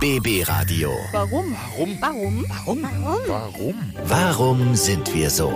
BB Radio. Warum? Warum? Warum? Warum? Warum? Warum sind wir so?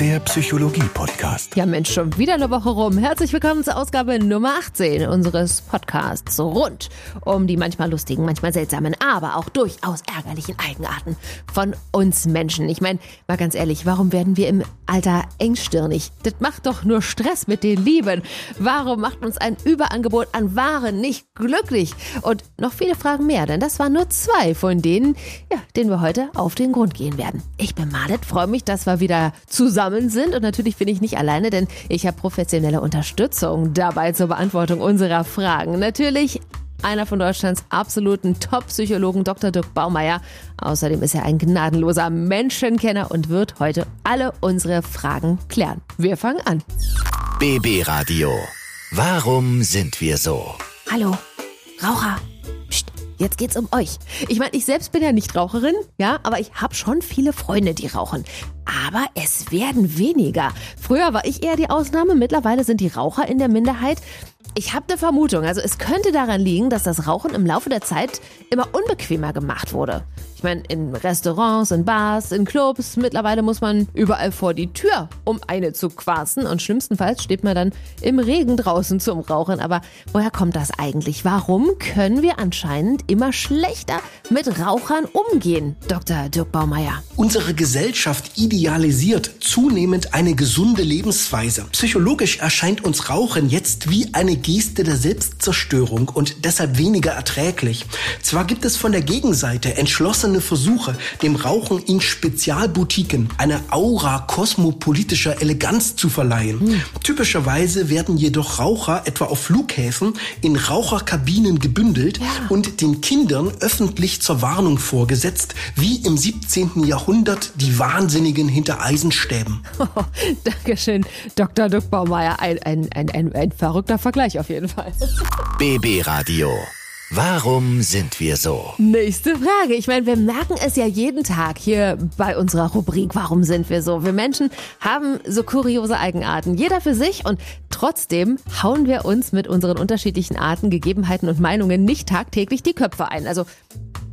Der Psychologie-Podcast. Ja, Mensch, schon wieder eine Woche rum. Herzlich willkommen zur Ausgabe Nummer 18 unseres Podcasts rund um die manchmal lustigen, manchmal seltsamen, aber auch durchaus ärgerlichen Eigenarten von uns Menschen. Ich meine, mal ganz ehrlich, warum werden wir im Alter engstirnig? Das macht doch nur Stress mit den Lieben. Warum macht uns ein Überangebot an Waren nicht glücklich? Und noch viele Fragen mehr, denn das waren nur zwei von denen, ja, denen wir heute auf den Grund gehen werden. Ich bin Marlet, freue mich, dass wir wieder zusammen sind und natürlich bin ich nicht alleine, denn ich habe professionelle Unterstützung dabei zur Beantwortung unserer Fragen. Natürlich einer von Deutschlands absoluten Top-Psychologen, Dr. Dirk Baumeier. Außerdem ist er ein gnadenloser Menschenkenner und wird heute alle unsere Fragen klären. Wir fangen an. BB Radio. Warum sind wir so? Hallo, Raucher. Jetzt geht's um euch. Ich meine, ich selbst bin ja nicht Raucherin, ja, aber ich habe schon viele Freunde, die rauchen. Aber es werden weniger. Früher war ich eher die Ausnahme, mittlerweile sind die Raucher in der Minderheit. Ich habe eine Vermutung, also es könnte daran liegen, dass das Rauchen im Laufe der Zeit immer unbequemer gemacht wurde. Meine, in Restaurants, in Bars, in Clubs, mittlerweile muss man überall vor die Tür, um eine zu quassen. Und schlimmstenfalls steht man dann im Regen draußen zum Rauchen. Aber woher kommt das eigentlich? Warum können wir anscheinend immer schlechter mit Rauchern umgehen, Dr. Dirk Baumeier? Unsere Gesellschaft idealisiert zunehmend eine gesunde Lebensweise. Psychologisch erscheint uns Rauchen jetzt wie eine Geste der Selbstzerstörung und deshalb weniger erträglich. Zwar gibt es von der Gegenseite entschlossene Versuche, dem Rauchen in Spezialboutiquen eine Aura kosmopolitischer Eleganz zu verleihen. Hm. Typischerweise werden jedoch Raucher etwa auf Flughäfen in Raucherkabinen gebündelt ja. und den Kindern öffentlich zur Warnung vorgesetzt, wie im 17. Jahrhundert die Wahnsinnigen hinter Eisenstäben. Oh, Dankeschön, Dr. Dirk Baumeier. Ein, ein, ein, ein, ein verrückter Vergleich auf jeden Fall. BB Radio. Warum sind wir so? Nächste Frage. Ich meine, wir merken es ja jeden Tag hier bei unserer Rubrik Warum sind wir so? Wir Menschen haben so kuriose Eigenarten, jeder für sich und trotzdem hauen wir uns mit unseren unterschiedlichen Arten, Gegebenheiten und Meinungen nicht tagtäglich die Köpfe ein. Also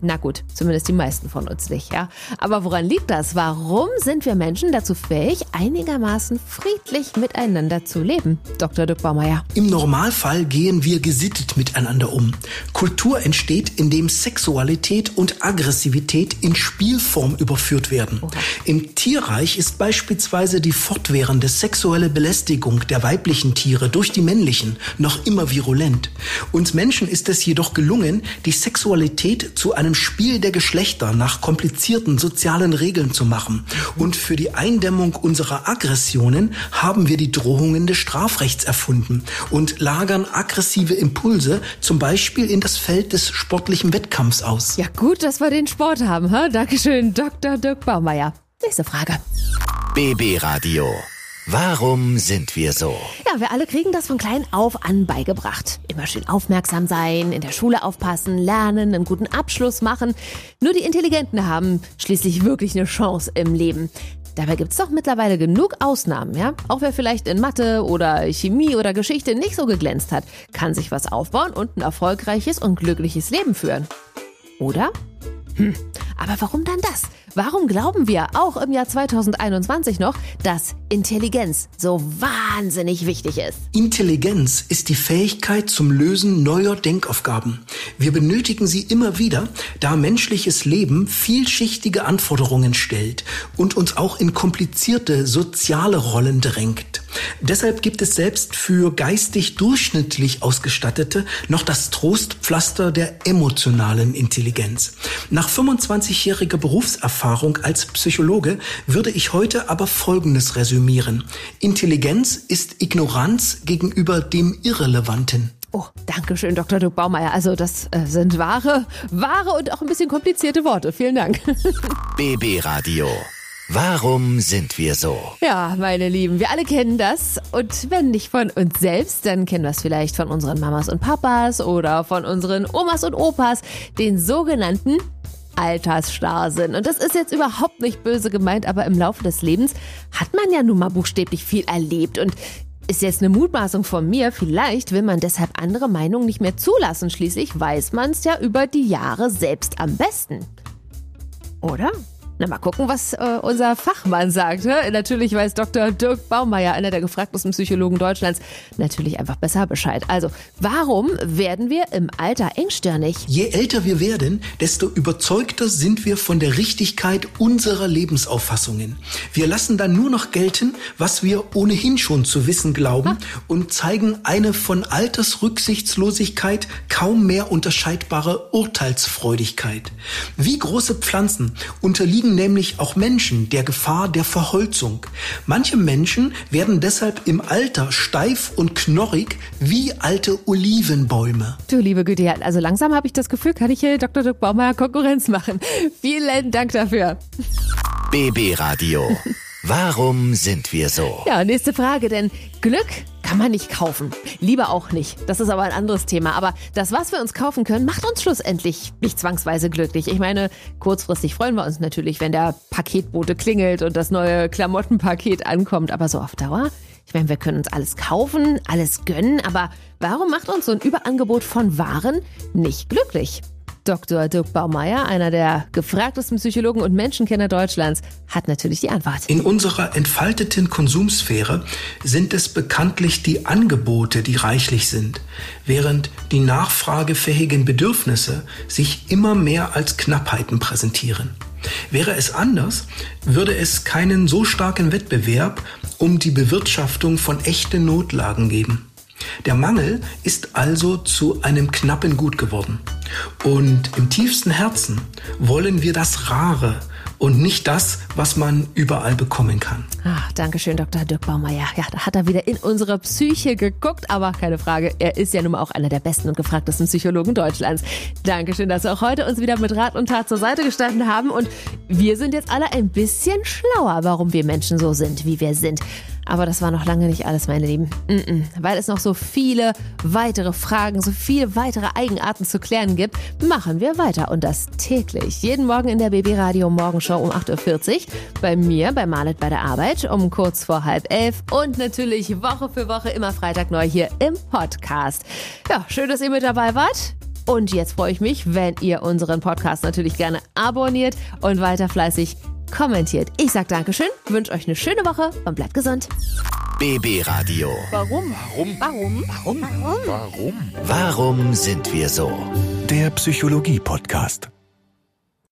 na gut, zumindest die meisten von uns nicht, ja. Aber woran liegt das? Warum sind wir Menschen dazu fähig, einigermaßen friedlich miteinander zu leben? Dr. Dirk Baumeier. Im Normalfall gehen wir gesittet miteinander um. Kultur entsteht, indem Sexualität und Aggressivität in Spielform überführt werden. Oha. Im Tierreich ist beispielsweise die fortwährende sexuelle Belästigung der weiblichen Tiere durch die männlichen noch immer virulent. Uns Menschen ist es jedoch gelungen, die Sexualität zu einem einem Spiel der Geschlechter nach komplizierten sozialen Regeln zu machen. Und für die Eindämmung unserer Aggressionen haben wir die Drohungen des Strafrechts erfunden und lagern aggressive Impulse zum Beispiel in das Feld des sportlichen Wettkampfs aus. Ja gut, dass wir den Sport haben. Ha? Dankeschön, Dr. Dirk Baumeier. Nächste Frage. BB Radio. Warum sind wir so? Ja, wir alle kriegen das von klein auf an beigebracht. Immer schön aufmerksam sein, in der Schule aufpassen, lernen, einen guten Abschluss machen. Nur die Intelligenten haben schließlich wirklich eine Chance im Leben. Dabei gibt's doch mittlerweile genug Ausnahmen, ja? Auch wer vielleicht in Mathe oder Chemie oder Geschichte nicht so geglänzt hat, kann sich was aufbauen und ein erfolgreiches und glückliches Leben führen. Oder? Hm, aber warum dann das? Warum glauben wir auch im Jahr 2021 noch, dass Intelligenz so wahnsinnig wichtig ist? Intelligenz ist die Fähigkeit zum Lösen neuer Denkaufgaben. Wir benötigen sie immer wieder, da menschliches Leben vielschichtige Anforderungen stellt und uns auch in komplizierte soziale Rollen drängt. Deshalb gibt es selbst für geistig durchschnittlich Ausgestattete noch das Trostpflaster der emotionalen Intelligenz. Nach 25-jähriger Berufserfahrung als Psychologe würde ich heute aber Folgendes resümieren. Intelligenz ist Ignoranz gegenüber dem Irrelevanten. Oh, danke schön, Dr. Dirk Baumeier. Also das äh, sind wahre, wahre und auch ein bisschen komplizierte Worte. Vielen Dank. BB Radio. Warum sind wir so? Ja, meine Lieben, wir alle kennen das. Und wenn nicht von uns selbst, dann kennen wir es vielleicht von unseren Mamas und Papas oder von unseren Omas und Opas, den sogenannten Altersstarrsinn. Und das ist jetzt überhaupt nicht böse gemeint, aber im Laufe des Lebens hat man ja nun mal buchstäblich viel erlebt. Und ist jetzt eine Mutmaßung von mir. Vielleicht will man deshalb andere Meinungen nicht mehr zulassen. Schließlich weiß man es ja über die Jahre selbst am besten. Oder? Na, mal gucken, was äh, unser Fachmann sagt. Ne? Natürlich weiß Dr. Dirk Baumeier, einer der gefragtesten Psychologen Deutschlands, natürlich einfach besser Bescheid. Also, warum werden wir im Alter engstirnig? Je älter wir werden, desto überzeugter sind wir von der Richtigkeit unserer Lebensauffassungen. Wir lassen dann nur noch gelten, was wir ohnehin schon zu wissen glauben ah. und zeigen eine von Altersrücksichtslosigkeit kaum mehr unterscheidbare Urteilsfreudigkeit. Wie große Pflanzen unterliegen unterliegen nämlich auch Menschen der Gefahr der Verholzung. Manche Menschen werden deshalb im Alter steif und knorrig wie alte Olivenbäume. Du liebe Güte, also langsam habe ich das Gefühl, kann ich hier Dr. Dirk Baumer Konkurrenz machen. Vielen Dank dafür. BB Radio. Warum sind wir so? Ja, nächste Frage, denn Glück kann man nicht kaufen. Lieber auch nicht. Das ist aber ein anderes Thema. Aber das, was wir uns kaufen können, macht uns schlussendlich nicht zwangsweise glücklich. Ich meine, kurzfristig freuen wir uns natürlich, wenn der Paketbote klingelt und das neue Klamottenpaket ankommt. Aber so auf Dauer? Ich meine, wir können uns alles kaufen, alles gönnen, aber warum macht uns so ein Überangebot von Waren nicht glücklich? Dr. Dirk Baumeier, einer der gefragtesten Psychologen und Menschenkenner Deutschlands, hat natürlich die Antwort. In unserer entfalteten Konsumsphäre sind es bekanntlich die Angebote, die reichlich sind, während die nachfragefähigen Bedürfnisse sich immer mehr als Knappheiten präsentieren. Wäre es anders, würde es keinen so starken Wettbewerb um die Bewirtschaftung von echten Notlagen geben. Der Mangel ist also zu einem knappen Gut geworden. Und im tiefsten Herzen wollen wir das Rare und nicht das, was man überall bekommen kann. Ach, Dankeschön, Dr. Dirk Baumeier. Ja, da hat er wieder in unsere Psyche geguckt, aber keine Frage, er ist ja nun mal auch einer der besten und gefragtesten Psychologen Deutschlands. Dankeschön, dass Sie auch heute uns wieder mit Rat und Tat zur Seite gestanden haben und wir sind jetzt alle ein bisschen schlauer, warum wir Menschen so sind, wie wir sind. Aber das war noch lange nicht alles, meine Lieben. Mm -mm. Weil es noch so viele weitere Fragen, so viele weitere Eigenarten zu klären gibt, machen wir weiter. Und das täglich. Jeden Morgen in der BB Radio Morgenshow um 8.40 Uhr. Bei mir, bei Marlet bei der Arbeit um kurz vor halb elf. Und natürlich Woche für Woche immer Freitag neu hier im Podcast. Ja, schön, dass ihr mit dabei wart. Und jetzt freue ich mich, wenn ihr unseren Podcast natürlich gerne abonniert und weiter fleißig kommentiert. Ich sag Dankeschön, wünsche euch eine schöne Woche und bleibt gesund. BB Radio. Warum? Warum? Warum? Warum? Warum? Warum sind wir so? Der Psychologie-Podcast.